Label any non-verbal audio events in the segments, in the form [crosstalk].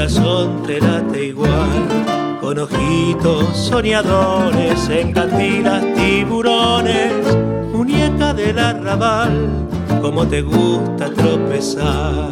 Corazón te late igual. Con ojitos soñadores, en cantinas tiburones, muñeca del arrabal, como te gusta tropezar.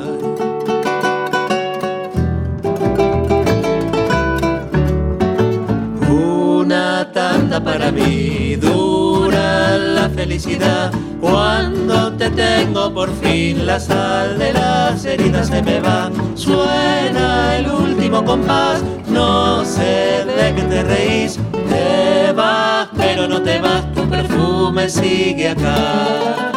Una tanda para mí, dura la felicidad cuando te tengo por fin la sal de las heridas se me va. Suena el último compás, no sé de qué te reís. Te vas, pero no te vas, tu perfume sigue acá.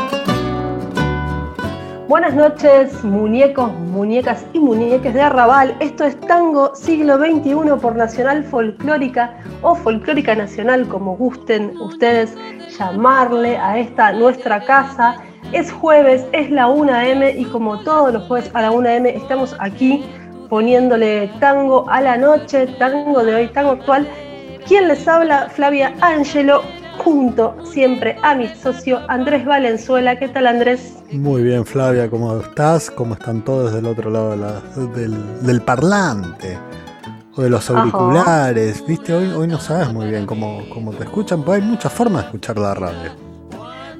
Buenas noches, muñecos, muñecas y muñeques de Arrabal. Esto es Tango Siglo XXI por Nacional Folclórica o Folclórica Nacional, como gusten ustedes llamarle a esta nuestra casa. Es jueves, es la 1M y como todos los jueves a la 1M estamos aquí poniéndole tango a la noche, tango de hoy, tango actual. ¿Quién les habla? Flavia Angelo, junto siempre a mi socio Andrés Valenzuela. ¿Qué tal Andrés? Muy bien Flavia, ¿cómo estás? ¿Cómo están todos del otro lado del, parlante? O de los auriculares, ¿viste? Hoy, hoy no sabes muy bien cómo, cómo te escuchan, pues hay muchas formas de escuchar la radio.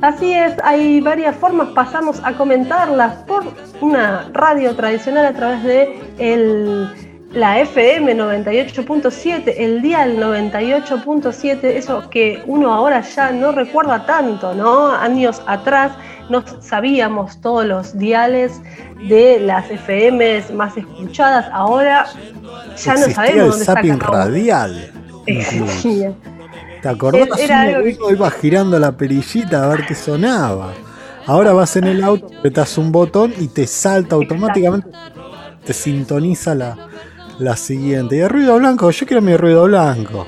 Así es, hay varias formas, pasamos a comentarlas por una radio tradicional a través de el la FM 98.7, el dial 98.7, eso que uno ahora ya no recuerda tanto, ¿no? Años atrás no sabíamos todos los diales de las FMs más escuchadas, ahora ya no sabemos el dónde zapping radial. [laughs] ¿Te acordás? Era, uno iba girando la perillita a ver qué sonaba. Ahora vas en el auto, apretas un botón y te salta automáticamente, te sintoniza la, la siguiente. Y el ruido blanco, yo quiero mi ruido blanco.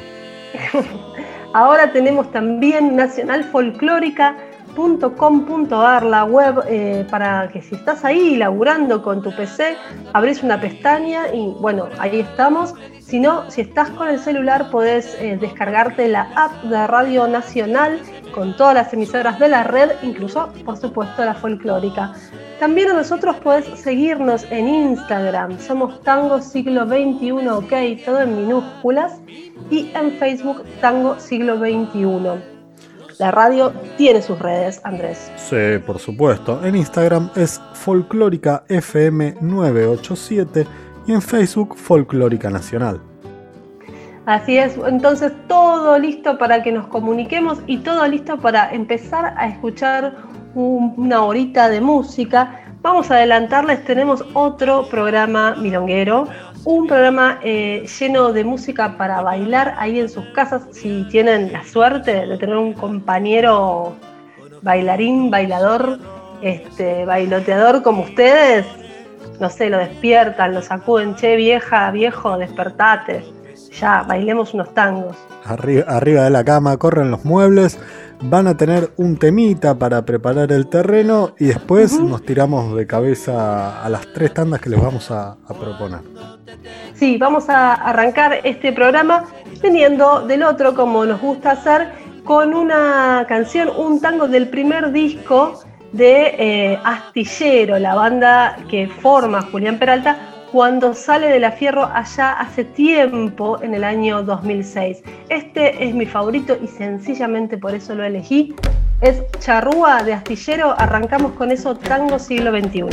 [laughs] Ahora tenemos también nacionalfolclórica.com.ar, la web eh, para que si estás ahí laburando con tu PC, abrís una pestaña y bueno, ahí estamos. Si no, si estás con el celular, podés eh, descargarte la app de Radio Nacional con todas las emisoras de la red, incluso, por supuesto, la folclórica. También a nosotros podés seguirnos en Instagram, somos Tango Siglo XXI, ok, todo en minúsculas, y en Facebook Tango Siglo XXI. La radio tiene sus redes, Andrés. Sí, por supuesto. En Instagram es Folclórica FM 987 y en Facebook Folclórica Nacional. Así es, entonces todo listo para que nos comuniquemos y todo listo para empezar a escuchar una horita de música. Vamos a adelantarles, tenemos otro programa milonguero, un programa eh, lleno de música para bailar ahí en sus casas, si tienen la suerte de tener un compañero bailarín, bailador, este, bailoteador como ustedes, no sé, lo despiertan, lo sacuden, che vieja, viejo, despertate, ya, bailemos unos tangos. Arriba, arriba de la cama, corren los muebles van a tener un temita para preparar el terreno y después nos tiramos de cabeza a las tres tandas que les vamos a, proponer. Sí, vamos a arrancar este programa teniendo del otro, como nos gusta hacer, con una canción, un tango del primer disco de eh, Astillero, la banda que forma Julián Peralta, cuando sale de la Fierro allá hace tiempo, en el año 2006. Este es mi favorito y sencillamente por eso lo elegí. Es Charrúa de Astillero, arrancamos con eso Tango Siglo XXI.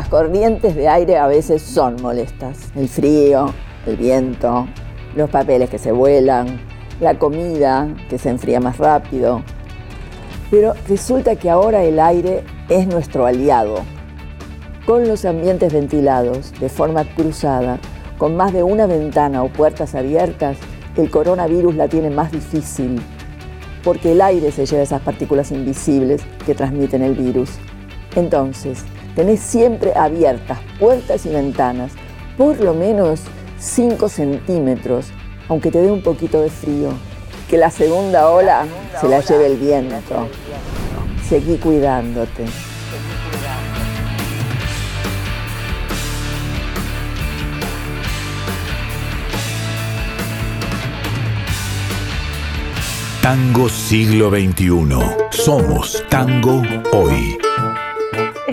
Las corrientes de aire a veces son molestas. El frío, el viento, los papeles que se vuelan, la comida que se enfría más rápido. Pero resulta que ahora el aire es nuestro aliado. Con los ambientes ventilados de forma cruzada, con más de una ventana o puertas abiertas, el coronavirus la tiene más difícil, porque el aire se lleva esas partículas invisibles que transmiten el virus. Entonces, tenés siempre abiertas puertas y ventanas, por lo menos 5 centímetros, aunque te dé un poquito de frío. Que la segunda ola se la lleve el viento. Seguí cuidándote. Tango siglo XXI. Somos Tango hoy.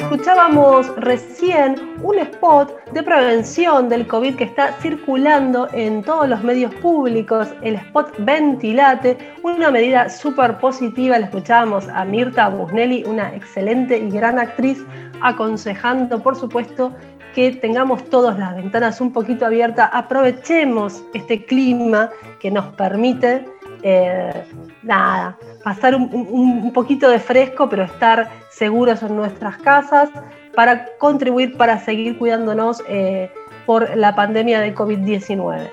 Escuchábamos recién un spot de prevención del COVID que está circulando en todos los medios públicos, el spot Ventilate, una medida súper positiva. Le escuchábamos a Mirta Busnelli, una excelente y gran actriz, aconsejando, por supuesto, que tengamos todas las ventanas un poquito abiertas, aprovechemos este clima que nos permite eh, nada, pasar un, poquito de fresco, pero estar seguros en nuestras casas para contribuir para seguir cuidándonos eh, por la pandemia de COVID-19.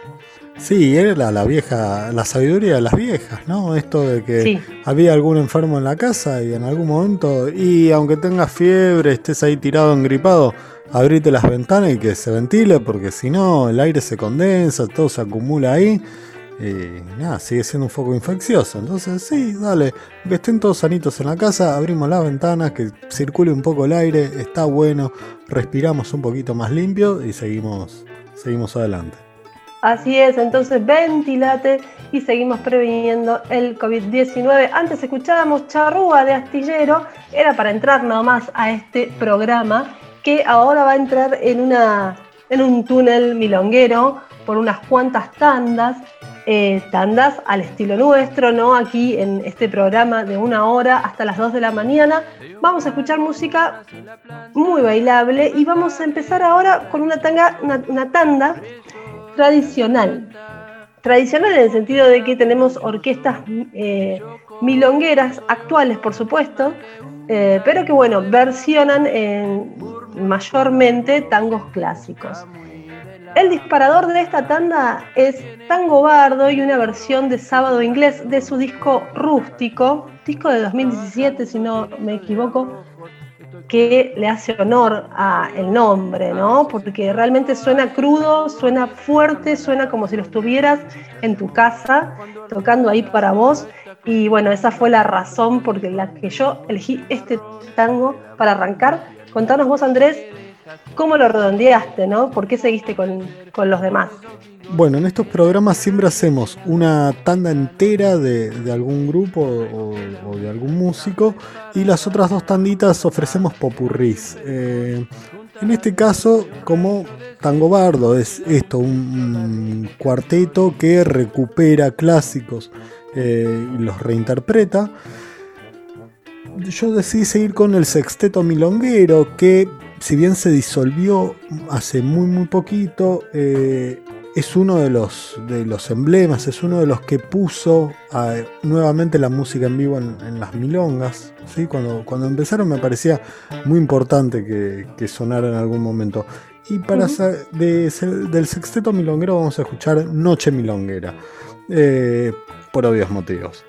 Sí, era la, vieja, la sabiduría de las viejas, ¿no? Esto de que había algún enfermo en la casa y en algún momento, y aunque tengas fiebre, estés ahí tirado, engripado, abrite las ventanas y que se ventile, porque si no, el aire se condensa, todo se acumula ahí y nada, sigue siendo un foco infeccioso. Entonces, sí, dale, que estén todos sanitos en la casa, abrimos las ventanas, que circule un poco el aire, está bueno, respiramos un poquito más limpio y seguimos, seguimos adelante. Así es, entonces ventilate y seguimos previniendo el COVID-19. Antes escuchábamos charrúa de astillero, era para entrar nomás a este programa que ahora va a entrar en, una, en un túnel milonguero por unas cuantas tandas eh, tandas al estilo nuestro, ¿no? Aquí en este programa de una hora hasta las 2 de la mañana. Vamos a escuchar música muy bailable y vamos a empezar ahora con una, tanga, una, tanda tradicional. Tradicional en el sentido de que tenemos orquestas eh, milongueras actuales, por supuesto, eh, pero que bueno, versionan mayormente tangos clásicos. El disparador de esta tanda es Tango Bardo y una versión de Sábado Inglés de su disco Rústico, disco de 2017 si no me equivoco, que le hace honor a el nombre, ¿no? Porque realmente suena crudo, suena fuerte, suena como si lo estuvieras en tu casa tocando ahí para vos. Y bueno, esa fue la razón por la que yo elegí este tango para arrancar. Contanos vos, Andrés, ¿Cómo lo redondeaste, no? ¿Por qué seguiste con, los demás? Bueno, en estos programas siempre hacemos una tanda entera de, algún grupo o, de algún músico y las otras dos tanditas ofrecemos popurrís. Eh, en este caso, como Tango Bardo es esto, un, cuarteto que recupera clásicos eh, y los reinterpreta yo decidí seguir con el sexteto milonguero que si bien se disolvió hace muy muy poquito, eh, es uno de los, de los emblemas, es uno de los que puso nuevamente la música en vivo en, las milongas. ¿sí? Cuando, cuando empezaron me parecía muy importante que, sonara en algún momento. Y para del sexteto milonguero vamos a escuchar Noche Milonguera, eh, por obvios motivos.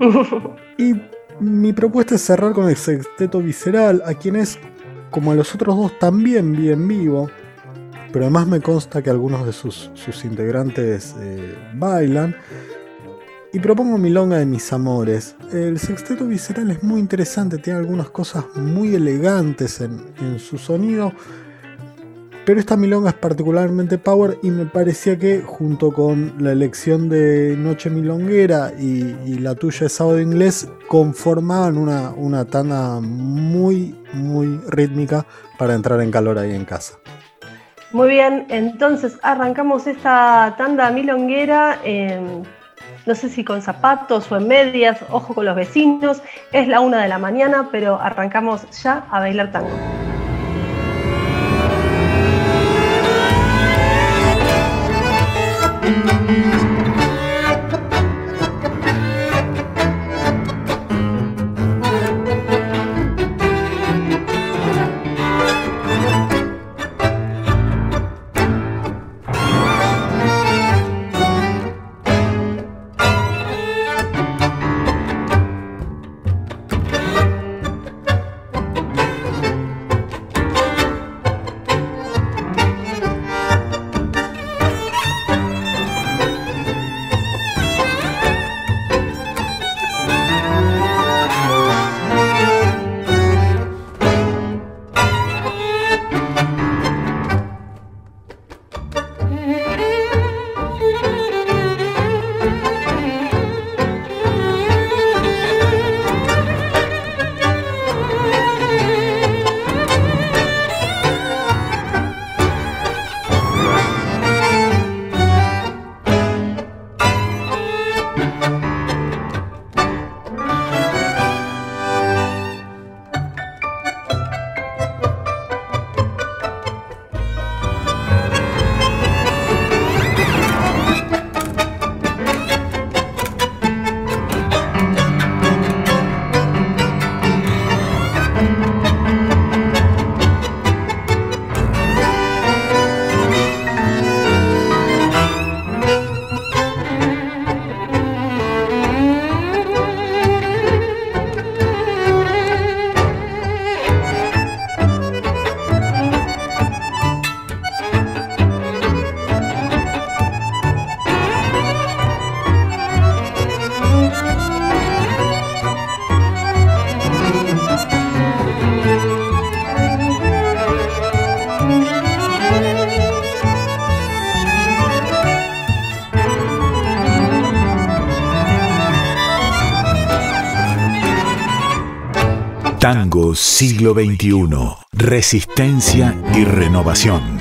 [laughs] y mi propuesta es cerrar con el sexteto visceral, a quienes como a los otros dos también vi en vivo, pero además me consta que algunos de sus, integrantes eh, bailan. Y propongo Milonga de mis amores. El sexteto visceral es muy interesante, tiene algunas cosas muy elegantes en, en su sonido, pero esta milonga es particularmente power y me parecía que junto con la elección de Noche Milonguera y, la tuya de Sábado Inglés conformaban una, una tanda muy, muy rítmica para entrar en calor ahí en casa. Muy bien, entonces arrancamos esta tanda milonguera. no sé si con zapatos o en medias, ojo con los vecinos. Es la una de la mañana, pero arrancamos ya a bailar tango. Siglo XXI. Resistencia y renovación.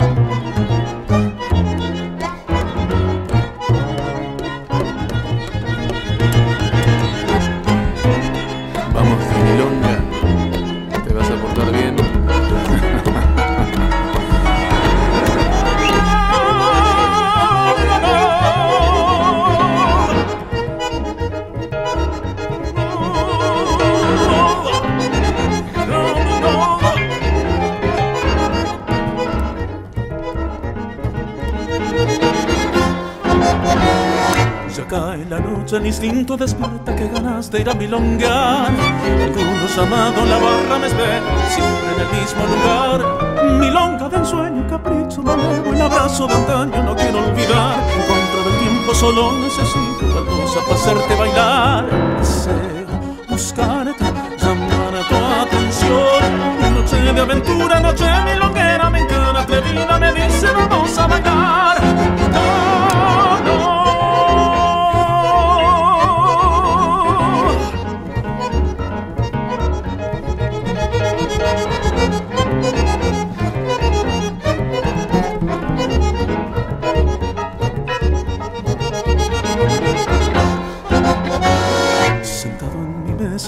Instinto despierta que ganas de ir a milongar. Algunos amado la barra me espera, siempre en el mismo lugar. Milonga de ensueño, capricho, malevo, el abrazo de antaño no quiero olvidar. En contra del tiempo solo necesito baldosa para hacerte bailar. Deseo buscarte, llamar a tu atención. Noche de aventura, noche milonguera, me encanta atrevida, me dice vamos a bailar.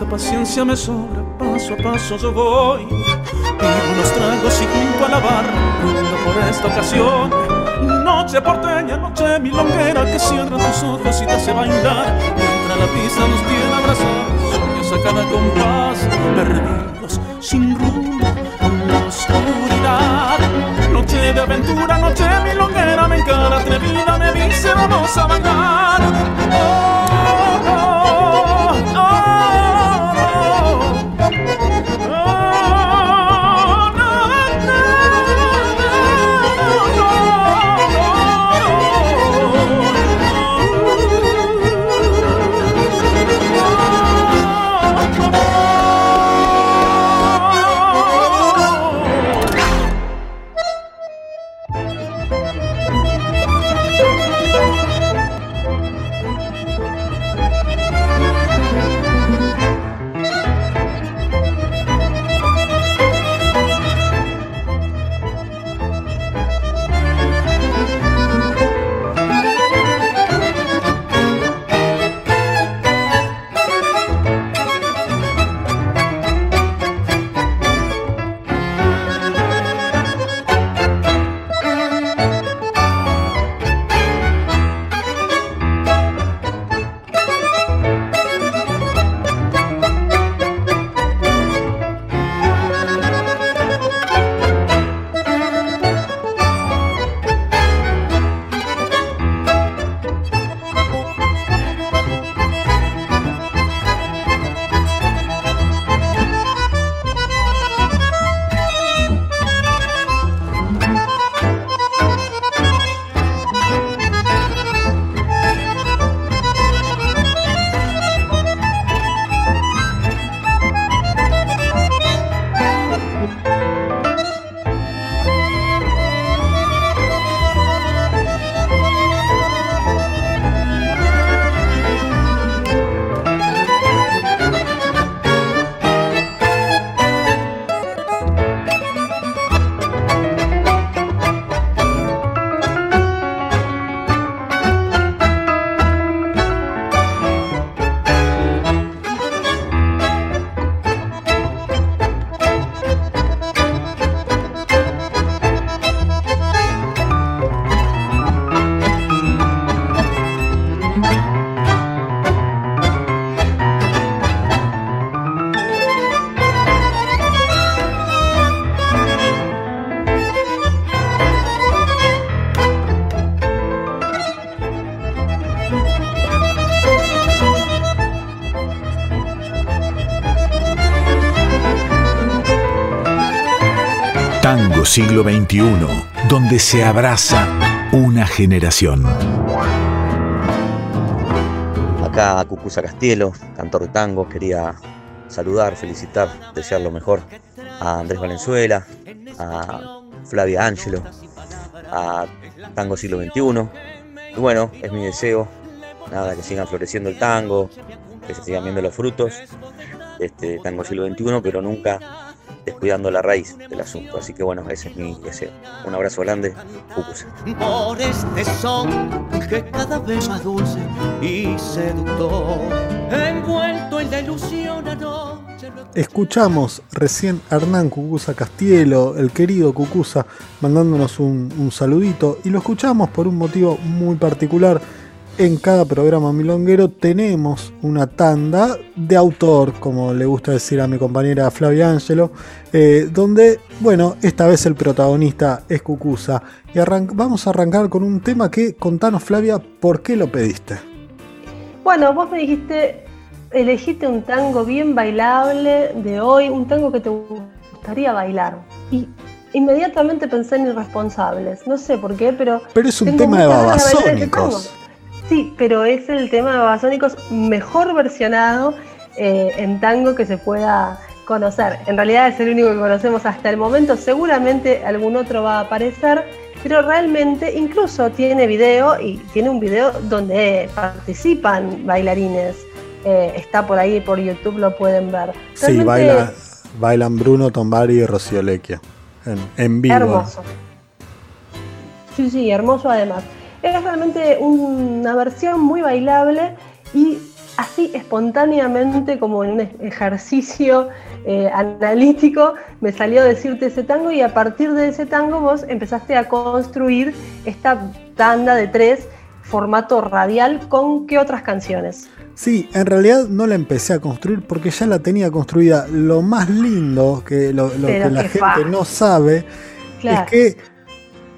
Paciencia me sobra, paso a paso yo voy. Pido unos tragos y junto a la barra, por esta ocasión. Noche porteña, noche milonguera que cierra tus ojos y te hace bailar. Mientras la pista nos tiene abrazados, sueños a cada compás, perdidos, sin rumbo, en la oscuridad. Noche de aventura, noche milonguera, me encara atrevida, me dice vamos a bailar. Oh, Siglo XXI, donde se abraza una generación. Acá Cucusa Castielo, cantor de tango, quería saludar, felicitar, desear lo mejor a Andrés Valenzuela, a Flavia Ángelo, a Tango Siglo XXI. Y bueno, es mi deseo, nada, que sigan floreciendo el tango, que se sigan viendo los frutos este Tango Siglo XXI, pero nunca descuidando la raíz del asunto. Así que bueno, ese es mi deseo. Un abrazo grande, Cucusa. Por este son que cada vez más dulce y seductor, envuelto en la ilusión Escuchamos recién a Hernán Cucusa Castielo, el querido Cucusa, mandándonos un, un saludito y lo escuchamos por un motivo muy particular en cada programa milonguero tenemos una tanda de autor, como le gusta decir a mi compañera Flavia Angelo, eh, donde, bueno, esta vez el protagonista es Cucusa. Y vamos a arrancar con un tema que, contanos Flavia, ¿por qué lo pediste? Bueno, vos me dijiste, elegiste un tango bien bailable de hoy, un tango que te gustaría bailar. Y inmediatamente pensé en Irresponsables, no sé por qué, pero... Pero es un tema de babasónicos. Sí, pero es el tema de Babasónicos mejor versionado eh, en tango que se pueda conocer. En realidad es el único que conocemos hasta el momento. Seguramente algún otro va a aparecer, pero realmente incluso tiene video y tiene un video donde participan bailarines. Eh, está por ahí por YouTube, lo pueden ver. sí, bailan Bruno Tombari y Rocío Lequia en, en vivo. Hermoso. Sí, sí, hermoso además. Es realmente una versión muy bailable y así espontáneamente, como en un ejercicio eh, analítico, me salió decirte ese tango y a partir de ese tango vos empezaste a construir esta tanda de tres formato radial con qué otras canciones. Sí, en realidad no la empecé a construir porque ya la tenía construida. Lo más lindo que lo, que la gente no sabe es que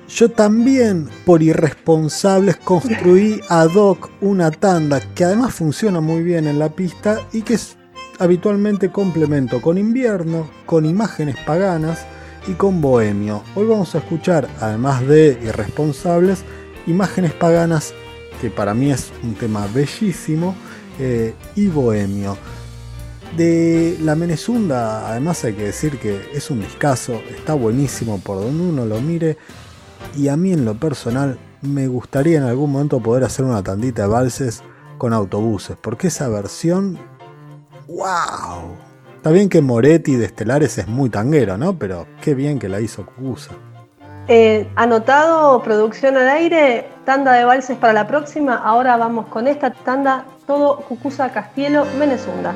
yo también, por irresponsables, construí ad hoc una tanda que además funciona muy bien en la pista y que es habitualmente complemento con invierno, con imágenes paganas y con bohemio. Hoy vamos a escuchar, además de irresponsables, imágenes paganas, que para mí es un tema bellísimo, eh, y bohemio. De La Menezunda, además hay que decir que es un discazo, está buenísimo por donde uno lo mire y a mí en lo personal me gustaría en algún momento poder hacer una tandita de valses con autobuses, porque esa versión, wow. Está bien que Moretti de Estelares es muy tanguero, ¿no? Pero qué bien que la hizo Cucusa. Eh, anotado, producción al aire, tanda de valses para la próxima. Ahora vamos con esta tanda, todo Cucusa Castielo, Menezunda.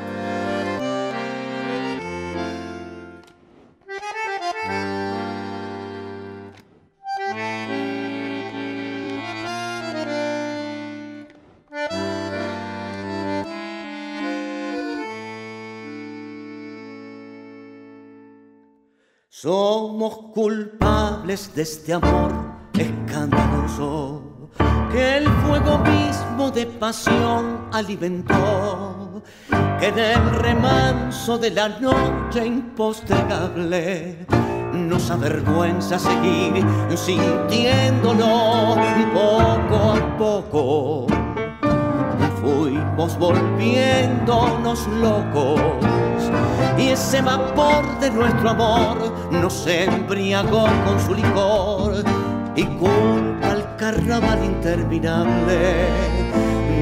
Somos culpables de este amor escandaloso que el fuego mismo de pasión alimentó, que en el remanso de la noche impostergable nos avergüenza seguir sintiéndolo poco a poco. Fuimos volviéndonos locos y ese vapor de nuestro amor nos embriagó con su licor. Y culpa al carnaval interminable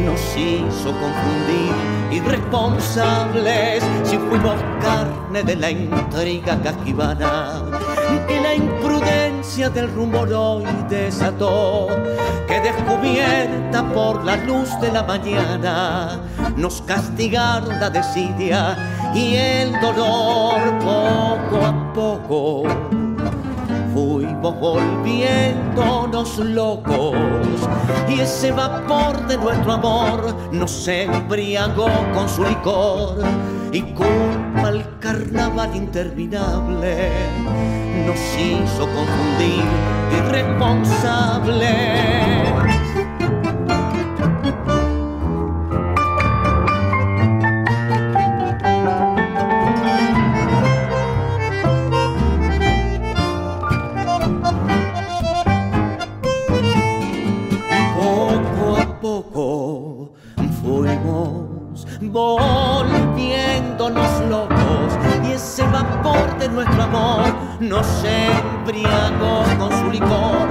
nos hizo confundir irresponsables. Si fuimos carne de la intriga cajibana y la imprudencia del rumor hoy desató que descubierta por la luz de la mañana nos castigaron la desidia y el dolor poco a poco fuimos volviéndonos locos. Y ese vapor de nuestro amor nos embriagó con su licor. Y culpa al carnaval interminable nos hizo confundir irresponsables nuestro amor nos embriagó con su licor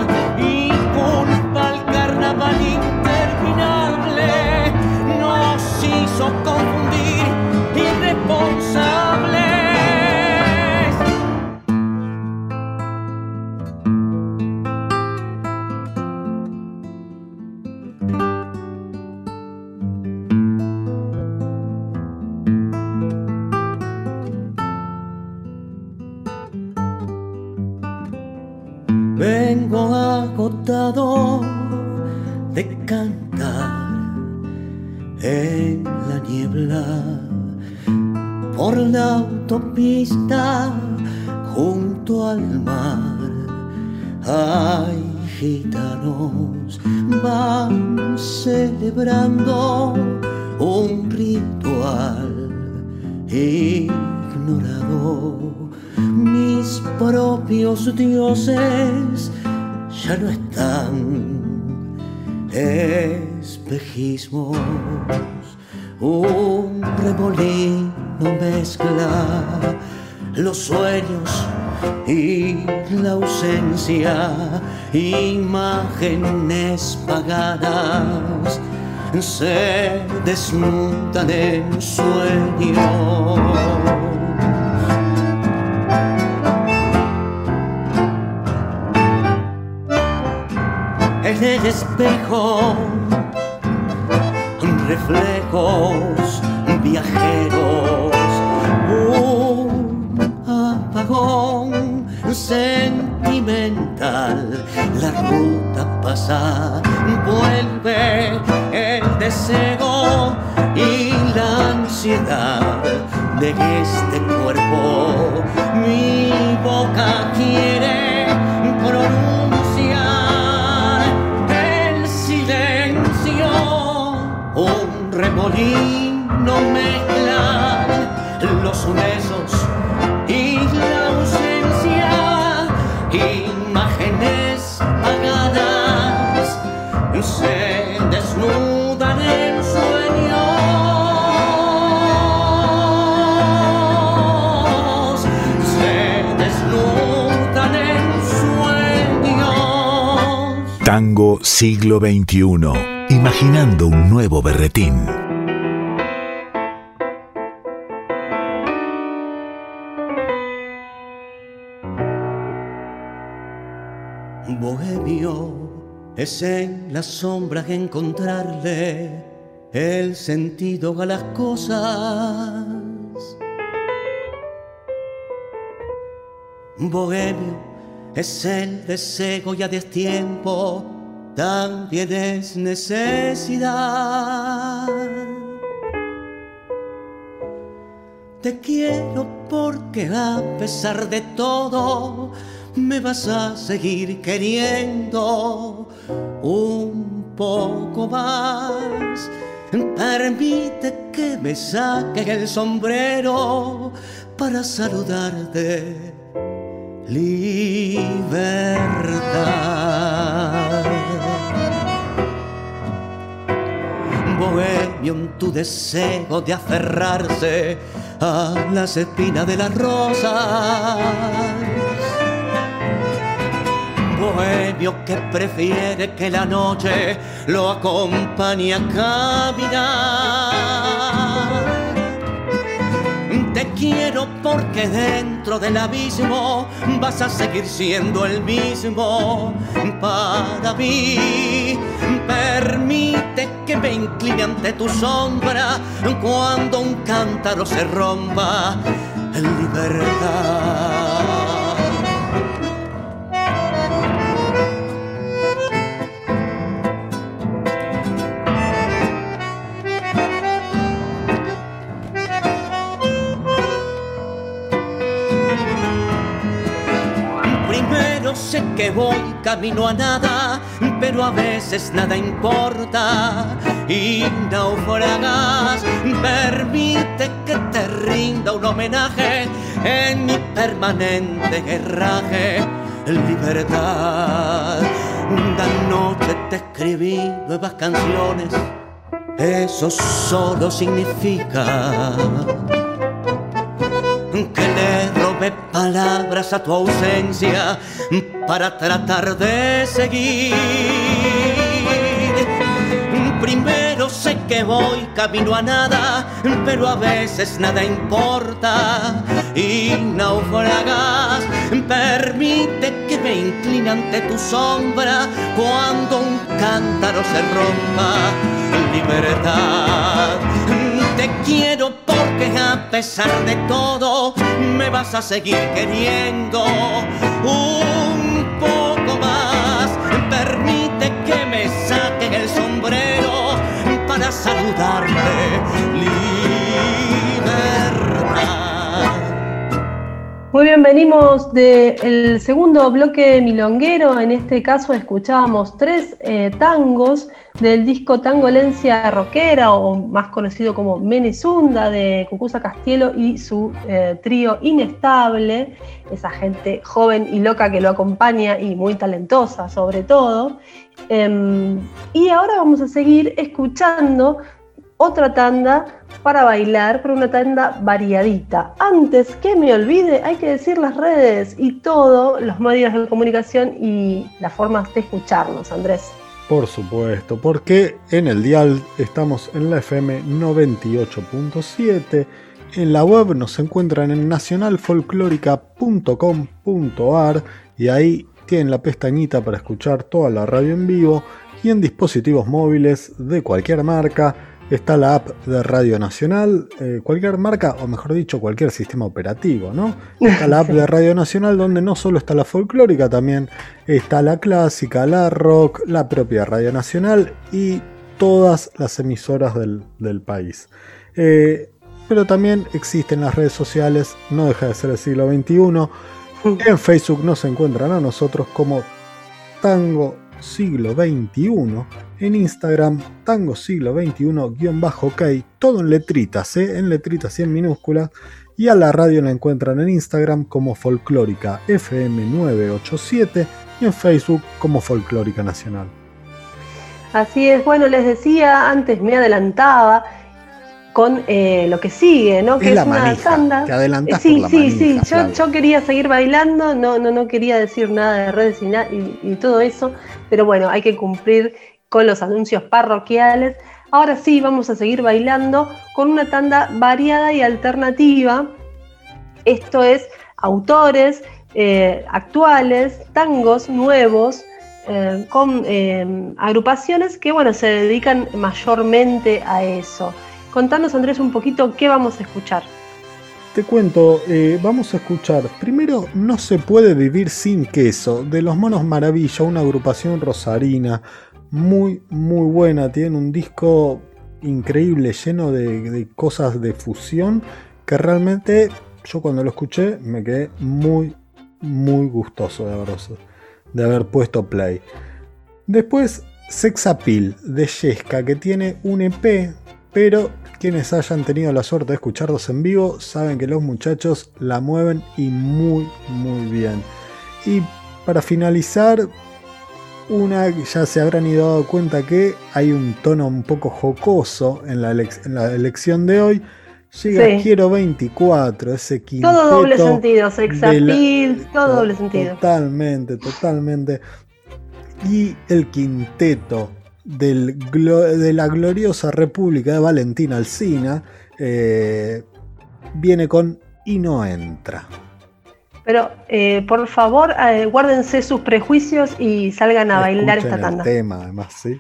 propios dioses ya no están espejismos, un remolino mezcla los sueños y la ausencia, imágenes pagadas se desnudan en sueños. Espejo, reflejos viajeros, un apagón sentimental, la ruta pasa, vuelve el deseo y la ansiedad de este cuerpo, mi boca quiere remolino mezclan los besos y la ausencia, imágenes pagadas se desnudan en sueños, se desnudan en sueños. Tango siglo XXI imaginando un nuevo berretín. Es en las sombras encontrarle el sentido a las cosas. Bohemio es el deseo y a destiempo también es necesidad. Te quiero porque a pesar de todo me vas a seguir queriendo un poco más. Permite que me saque el sombrero para saludarte. Libertad. bohemio en tu deseo de aferrarse a las espinas de las rosas. Que prefiere que la noche lo acompañe a caminar. Te quiero porque dentro del abismo vas a seguir siendo el mismo para mí. Permite que me incline ante tu sombra cuando un cántaro se rompa en libertad. Que voy camino a nada, pero a veces nada importa y naufragas. Permite que te rinda un homenaje en mi permanente guerraje. Libertad, una noche te escribí nuevas canciones Eso solo significa que le robé palabras a tu ausencia para tratar de seguir. Primero sé que voy camino a nada, pero a veces nada importa y naufragas. Permite que me incline ante tu sombra cuando un cántaro se rompa. Libertad, te quiero porque a pesar de todo me vas a seguir queriendo un poco más. Permite que me saquen el sombrero para saludarte. Muy bien, venimos del segundo bloque milonguero. En este caso escuchábamos tres eh, tangos del disco Tangolencia Rockera, o más conocido como Menezunda, de Cucuza Castielo y su eh, trío Inestable, esa gente joven y loca que lo acompaña y muy talentosa sobre todo. Em, y ahora vamos a seguir escuchando otra tanda para bailar, pero una tanda variadita. Antes que me olvide, hay que decir las redes y todos los medios de comunicación y las formas de escucharnos, Andrés. Por supuesto, porque en el dial estamos en la FM 98.7. En la web nos encuentran en nacionalfolclórica.com.ar y ahí tienen la pestañita para escuchar toda la radio en vivo y en dispositivos móviles de cualquier marca Está la app de Radio Nacional, eh, cualquier marca, o mejor dicho, cualquier sistema operativo, ¿no? Está la app [laughs] de Radio Nacional donde no solo está la folclórica, también está la clásica, la rock, la propia Radio Nacional y todas las emisoras del, país. Eh, pero también existen las redes sociales, no deja de ser el siglo XXI. [laughs] En Facebook nos encuentran a nosotros como Tango siglo XXI, en Instagram tango siglo XXI-ok, todo en letritas, ¿eh? en letritas y en minúsculas, y a la radio la encuentran en Instagram como Folclórica FM987 y en Facebook como Folclórica Nacional. Así es, bueno, les decía, antes me adelantaba, con eh, lo que sigue, ¿no? Que es, una tanda. Te sí, sí, sí. Yo, quería seguir bailando, no, no, no quería decir nada de redes y, todo eso, pero bueno, hay que cumplir con los anuncios parroquiales. Ahora sí, vamos a seguir bailando con una tanda variada y alternativa. Esto es autores eh, actuales, tangos nuevos, eh, con agrupaciones que bueno, se dedican mayormente a eso. Contanos, Andrés, un poquito qué vamos a escuchar. Te cuento, eh, vamos a escuchar primero No se puede vivir sin queso, de los Monos Maravilla, una agrupación rosarina, muy, muy buena, tiene un disco increíble, lleno de, cosas de fusión, que realmente yo cuando lo escuché me quedé muy, muy gustoso de haber, de haber puesto play. Después, Sex Appeal de Yesca, que tiene un EP, pero quienes hayan tenido la suerte de escucharlos en vivo saben que los muchachos la mueven y muy muy bien. Y para finalizar, una ya se habrán ido dado cuenta que hay un tono un poco jocoso en la, elección de hoy. Llega Quiero 24, ese quinteto. Todo doble sentido, sex appeal, todo doble sentido. Totalmente, totalmente. Y el quinteto de la gloriosa República de Valentina Alcina, eh, viene con Y no entra. Pero eh, por favor, eh, guárdense sus prejuicios y salgan a bailar esta tanda. El tema, además, sí.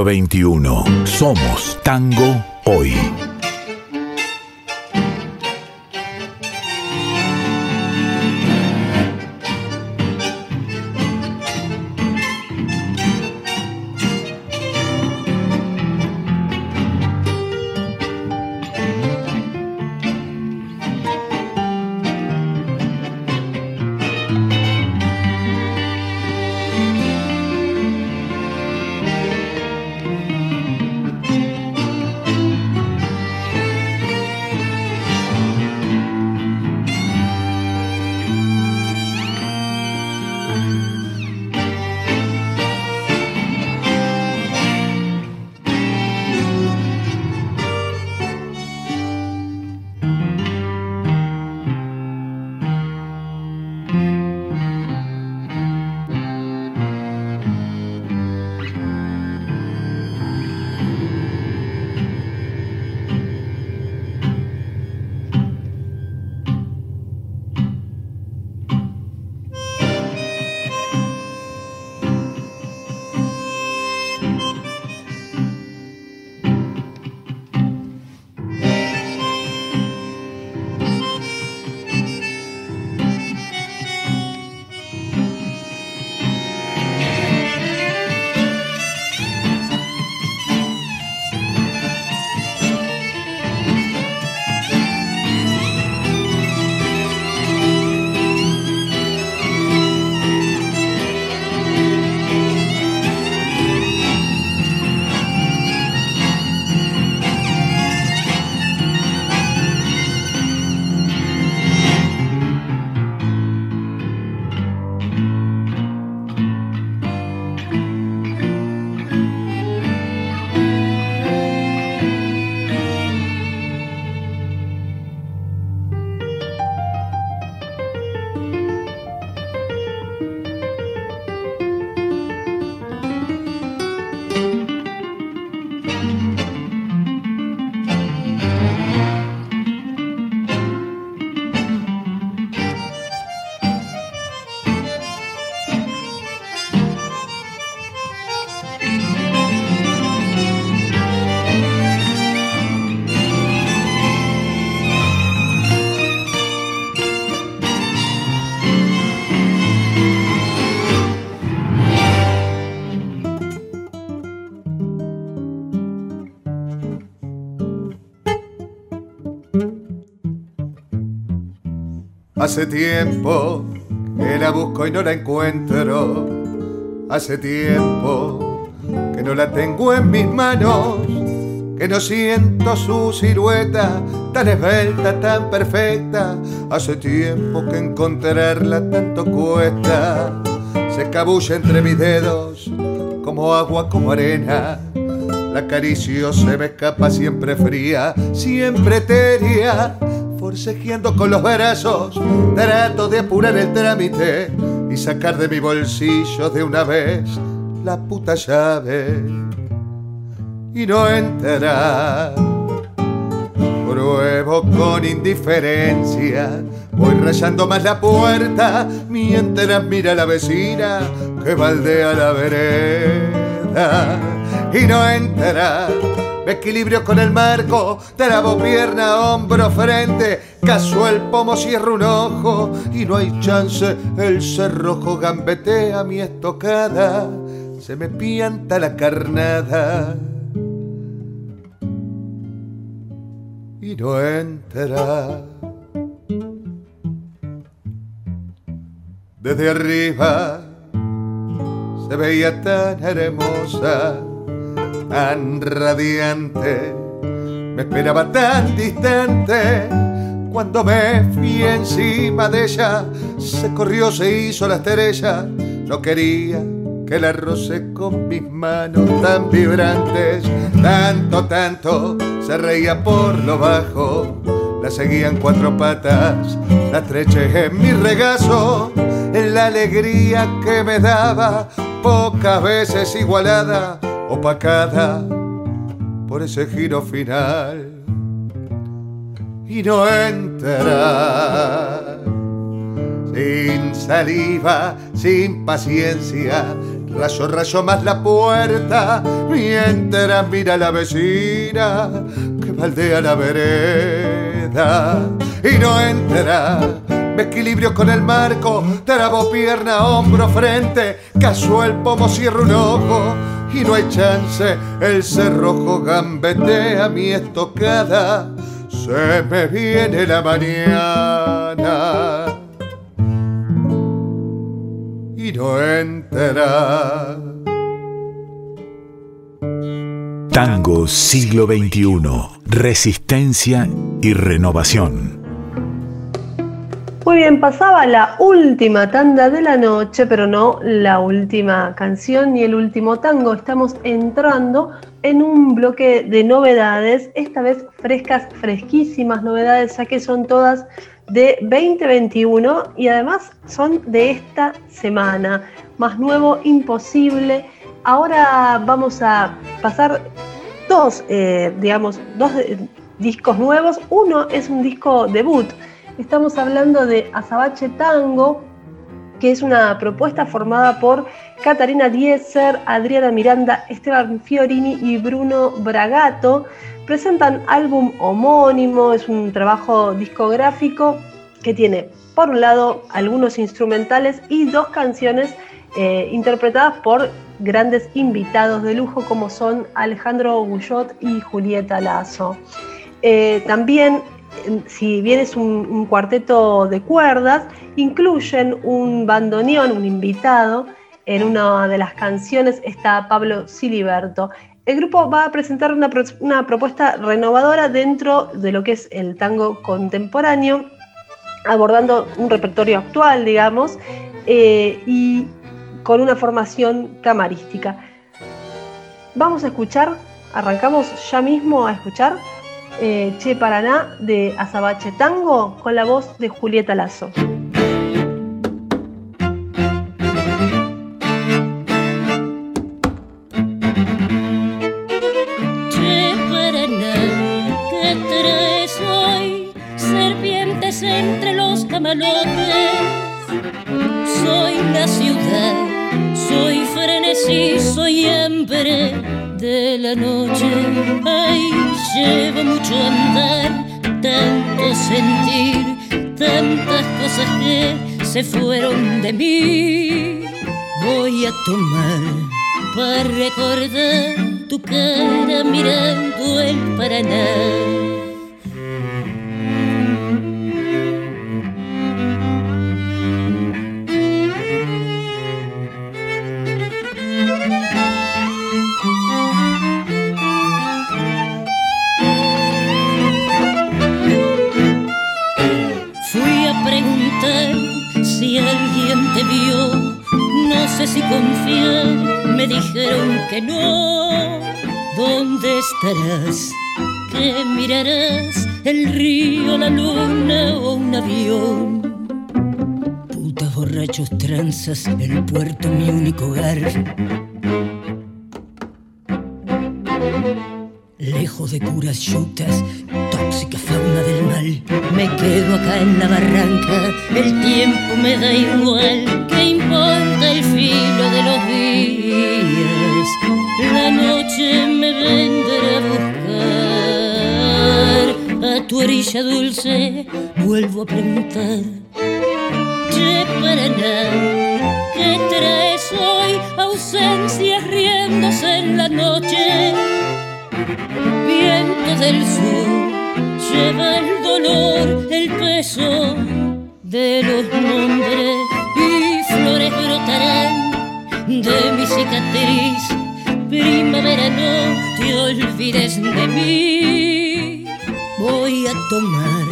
Siglo XXI. Somos tango hoy. Hace tiempo que la busco y no la encuentro. Hace tiempo que no la tengo en mis manos. Que no siento su silueta tan esbelta, tan perfecta. Hace tiempo que encontrarla tanto cuesta. Se escabulle entre mis dedos como agua, como arena. La acaricio, se me escapa siempre fría, siempre etérea forcejeando con los brazos, trato de apurar el trámite y sacar de mi bolsillo de una vez la puta llave. Y no entrará. Pruebo con indiferencia, voy rayando más la puerta mientras mira la vecina que baldea la vereda. Y no entrará equilibrio con el marco, trabo pierna, hombro, frente, caso el pomo cierra un ojo y no hay chance, el cerrojo gambetea mi estocada, se me pianta la carnada. Y no entra. Desde arriba se veía tan hermosa tan radiante, me esperaba tan distante. Cuando me fui encima de ella, se corrió, se hizo la estrella. No quería que la roce con mis manos tan vibrantes. Tanto, tanto, se reía por lo bajo. La seguían cuatro patas, la estreché en mi regazo. En la alegría que me daba, pocas veces igualada opacada por ese giro final y no entra sin saliva, sin paciencia, Rayo, rayo más la puerta, mientras mira la vecina que baldea la vereda y no entra. Me equilibrio con el marco, trabo pierna, hombro, frente, caso el pomo, cierro un ojo y no hay chance. El cerrojo gambetea mi estocada, se me viene la mañana y no entra. Tango siglo XXI, resistencia y renovación. Muy bien, pasaba la última tanda de la noche, pero no la última canción ni el último tango. Estamos entrando en un bloque de novedades, esta vez frescas, fresquísimas novedades, ya que son todas de 2021 y además son de esta semana. Más nuevo, imposible. Ahora vamos a pasar dos, eh, digamos, dos discos nuevos. Uno es un disco debut Estamos hablando de Azabache Tango, que es una propuesta formada por Catarina Dieser, Adriana Miranda, Esteban Fiorini y Bruno Bragato. Presentan álbum homónimo, es un trabajo discográfico que tiene, por un lado, algunos instrumentales y dos canciones eh, interpretadas por grandes invitados de lujo como son Alejandro Gullot y Julieta Lazo. Eh, también si bien es un, cuarteto de cuerdas, incluyen un bandoneón, un invitado. En una de las canciones está Pablo Siliberto. El grupo va a presentar una, propuesta renovadora dentro de lo que es el tango contemporáneo, abordando un repertorio actual, digamos, eh, y con una formación camarística. Vamos a escuchar, arrancamos ya mismo a escuchar eh, che Paraná de Azabache Tango con la voz de Julieta Lazo. Entre los camalotes. Soy la ciudad, soy frenesí, soy hambre de la noche. Ay, llevo mucho andar, tanto sentir, tantas cosas que se fueron de mí. Voy a tomar para recordar tu cara mirando el Paraná. Si confiar, me dijeron que no. ¿Dónde estarás? ¿Qué mirarás? ¿El río, la luna o un avión? Putas, borrachos, tranzas, el puerto, mi único hogar. Lejos de curas yutas, tóxica fauna del mal. Me quedo acá en la barranca, el tiempo me da igual. ¿Qué importa el filo de los días? La noche me vendrá a buscar. A tu orilla dulce vuelvo a preguntar. Che, Paraná, ¿qué traes hoy? Ausencias riéndose en la noche viento del sur lleva el dolor, el peso de los nombres y flores brotarán de mi cicatriz. Primavera, no te olvides de mí. Voy a tomar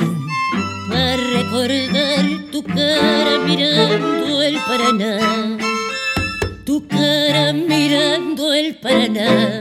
para recordar tu cara mirando el Paraná. Tu cara mirando el Paraná.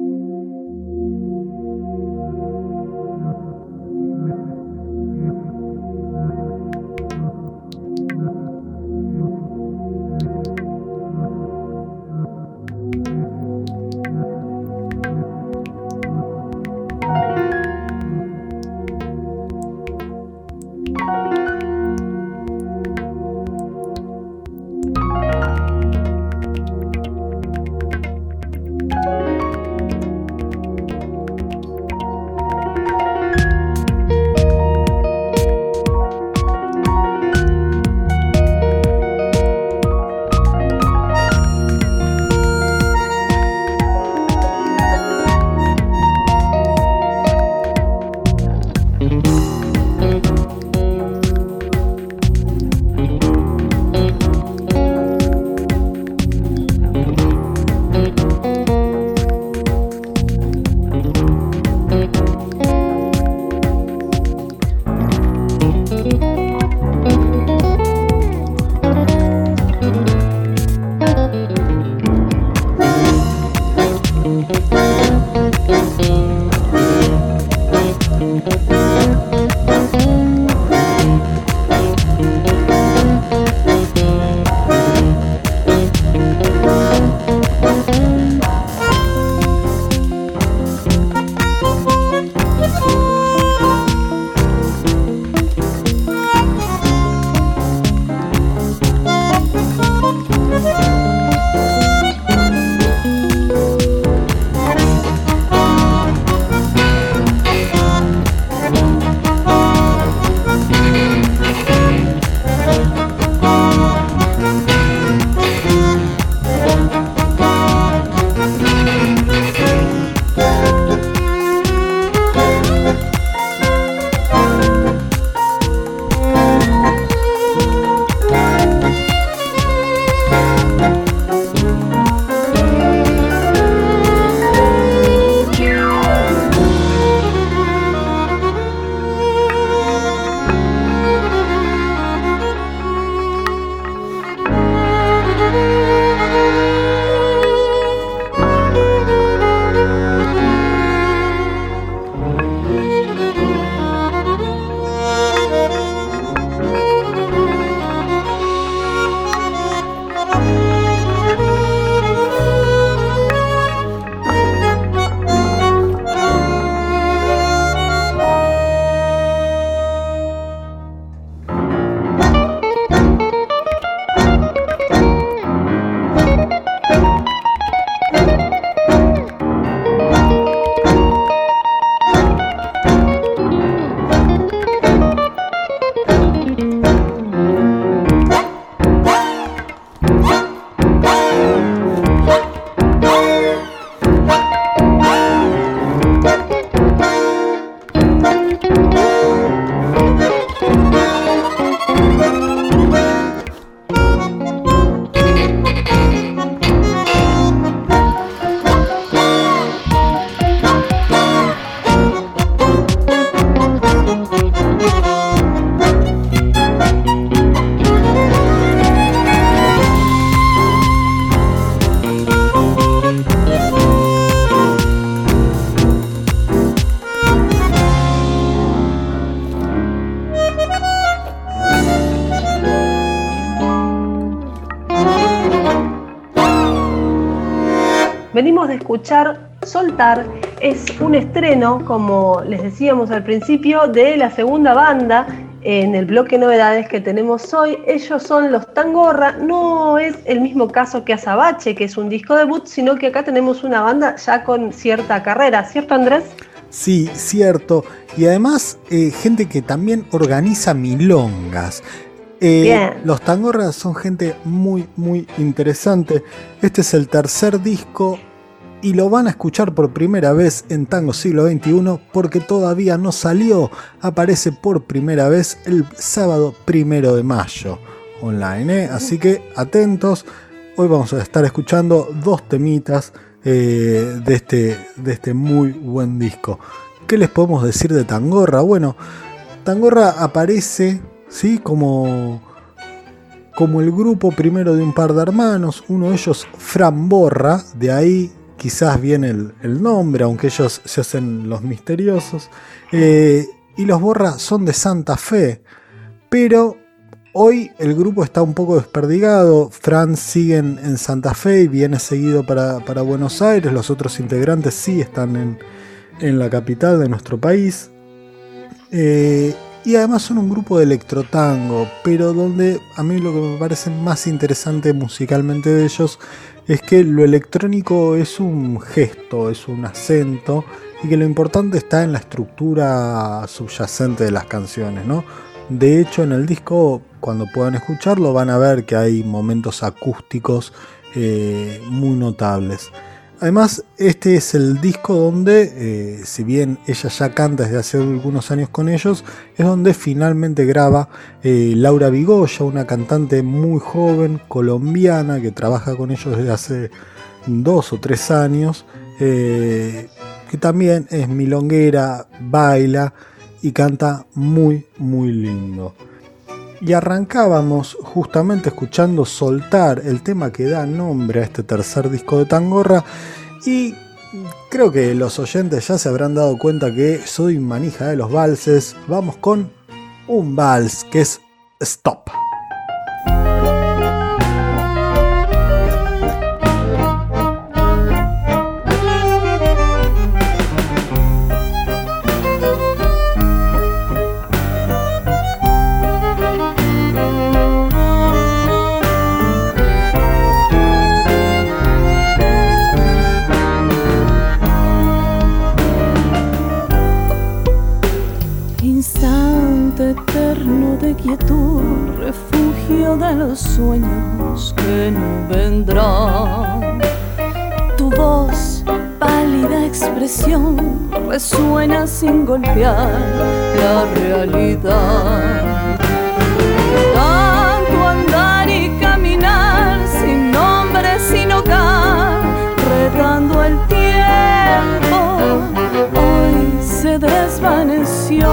Escuchar Soltar, es un estreno, como les decíamos al principio, de la segunda banda en el bloque novedades que tenemos hoy. Ellos son los Tangorra, no es el mismo caso que Azabache, que es un disco debut, sino que acá tenemos una banda ya con cierta carrera, ¿cierto Andrés? Sí, cierto. Y además, eh, gente que también organiza milongas. Eh, los Tangorras son gente muy, muy interesante. Este es el tercer disco y lo van a escuchar por primera vez en Tango Siglo XXI porque todavía no salió. Aparece por primera vez el sábado primero de mayo online. ¿eh? Así que atentos. Hoy vamos a estar escuchando dos temitas eh, de, este, de este muy buen disco. ¿Qué les podemos decir de Tangorra? Bueno, Tangorra aparece ¿sí? como, como el grupo primero de un par de hermanos, uno de ellos Fran Borra, de ahí quizás viene el, nombre, aunque ellos se hacen los misteriosos. Eh, y los Borra son de Santa Fe, pero hoy el grupo está un poco desperdigado. Fran sigue en, Santa Fe y viene seguido para, Buenos Aires. Los otros integrantes sí están en, en la capital de nuestro país. Eh, y además son un grupo de electrotango, pero donde a mí lo que me parece más interesante musicalmente de ellos es que lo electrónico es un gesto, es un acento y que lo importante está en la estructura subyacente de las canciones, ¿no? De hecho, en el disco, cuando puedan escucharlo, van a ver que hay momentos acústicos eh, muy notables. Además, este es el disco donde, eh, si bien ella ya canta desde hace algunos años con ellos, es donde finalmente graba eh, Laura Vigoya, una cantante muy joven, colombiana, que trabaja con ellos desde hace dos o tres años, eh, que también es milonguera, baila y canta muy, muy lindo. Y arrancábamos justamente escuchando Soltar, el tema que da nombre a este tercer disco de Tangorra. Y creo que los oyentes ya se habrán dado cuenta que soy manija de los valses. Vamos con un vals que es Stop. Resuena sin golpear la realidad. Tanto andar y caminar sin nombre, sin hogar, retando el tiempo, hoy se desvaneció.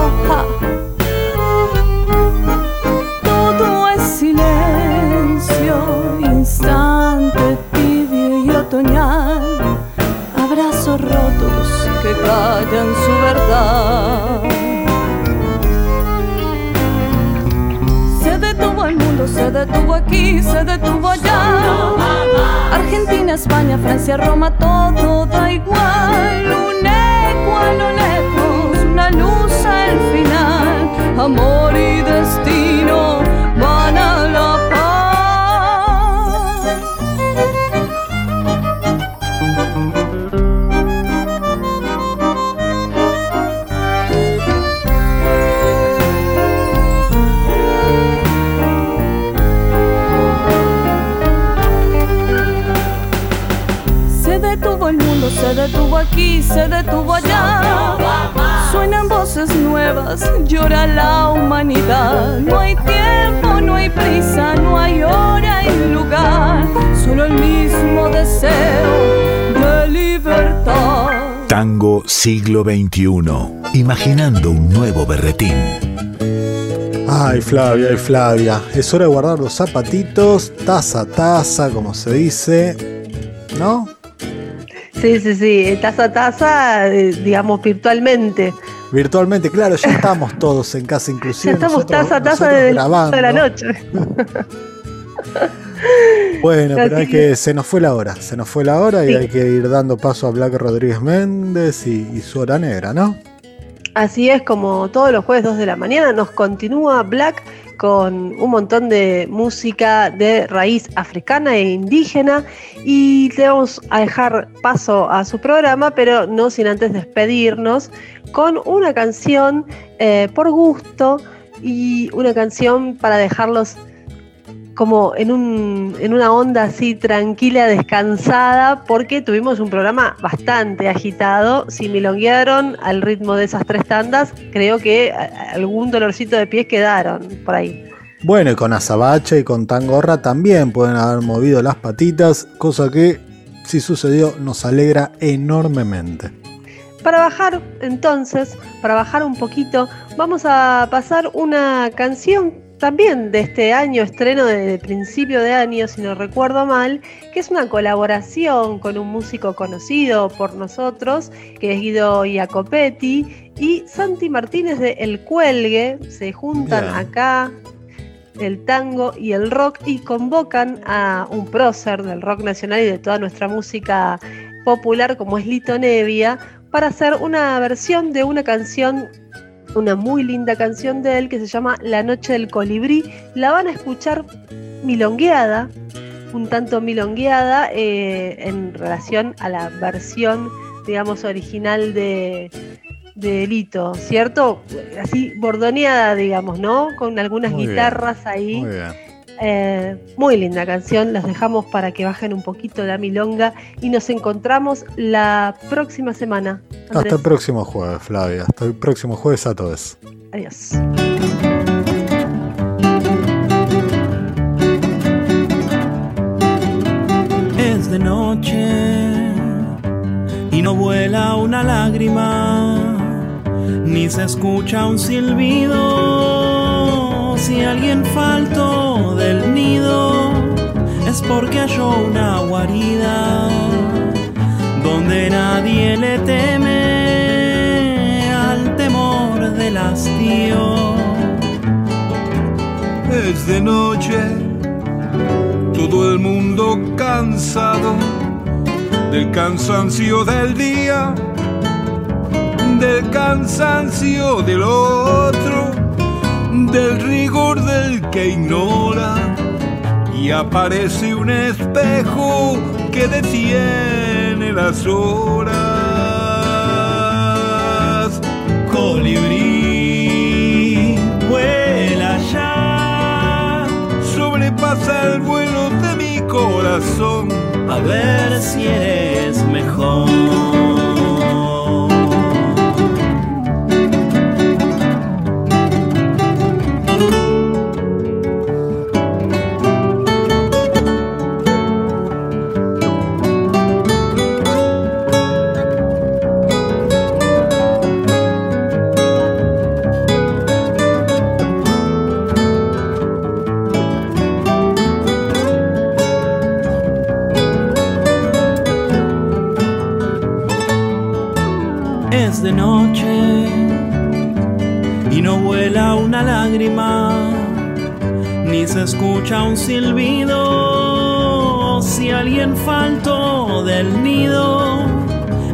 Su verdad. Se detuvo el mundo, se detuvo aquí, se detuvo allá. Argentina, España, Francia, Roma, todo da igual. Un eco a lo lejos, una luz al final, amor y destino van a la se detuvo allá. Suenan voces nuevas, llora la humanidad. No hay tiempo, no hay prisa, no hay hora y lugar. Solo el mismo deseo de libertad. Tango siglo XXI. Imaginando un nuevo berretín. Ay, Flavia, ay, Flavia. Es hora de guardar los zapatitos, taza a taza, como se dice. ¿No? Sí, sí, sí, taza a taza, eh, digamos, virtualmente. Virtualmente, claro, ya estamos todos en casa, inclusive. Ya estamos taza a taza de la noche. [laughs] Bueno, pero hay que, se nos fue la hora, se nos fue la hora y hay que ir dando paso a Black Rodríguez Méndez y, su hora negra, ¿no? Así es, como todos los jueves 2 de la mañana, nos continúa Black con un montón de música de raíz africana e indígena. Y le vamos a dejar paso a su programa, pero no sin antes despedirnos con una canción eh, por gusto y una canción para dejarlos como en, un, en una onda así tranquila, descansada, porque tuvimos un programa bastante agitado. Si milonguearon al ritmo de esas tres tandas, creo que algún dolorcito de pies quedaron por ahí. Bueno, y con azabache y con tangorra también pueden haber movido las patitas, cosa que si sucedió nos alegra enormemente. Para bajar entonces, para bajar un poquito, vamos a pasar una canción también de este año, estreno de, principio de año, si no recuerdo mal, que es una colaboración con un músico conocido por nosotros, que es Guido Iacopetti, y Santi Martínez de El Cuelgue, se juntan acá el tango y el rock y convocan a un prócer del rock nacional y de toda nuestra música popular como es Lito Nevia para hacer una versión de una canción una muy linda canción de él que se llama La Noche del Colibrí. La van a escuchar milongueada, un tanto milongueada eh, en relación a la versión, digamos, original de, de Lito, ¿cierto? Así bordoneada, digamos, ¿no? Con algunas guitarras ahí. Muy bien. Eh, muy linda canción, las dejamos para que bajen un poquito la milonga y nos encontramos la próxima semana. Hasta el próximo jueves, Flavia. Hasta el próximo jueves a todos. Adiós. Es de noche y no vuela una lágrima, ni se escucha un silbido. Si alguien faltó del nido, es porque halló una guarida donde nadie le teme al temor del hastío. Es de noche, todo el mundo cansado del cansancio del día, del cansancio del otro, del rigor del que ignora. Y aparece un espejo que detiene las horas. Colibrí, vuela ya, sobrepasa el vuelo de mi corazón a ver si eres mejor. Escucha un silbido. Si alguien faltó del nido,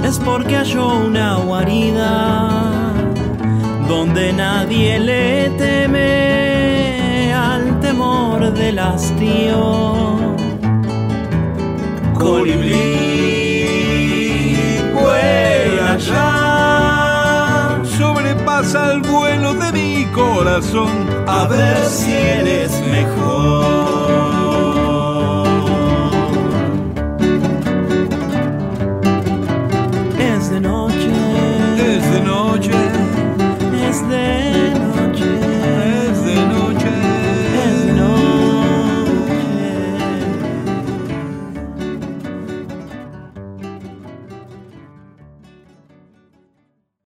es porque halló una guarida donde nadie le teme al temor del hastío. Colibrí, vuela ya, sobrepasa el corazón a ver si eres mejor.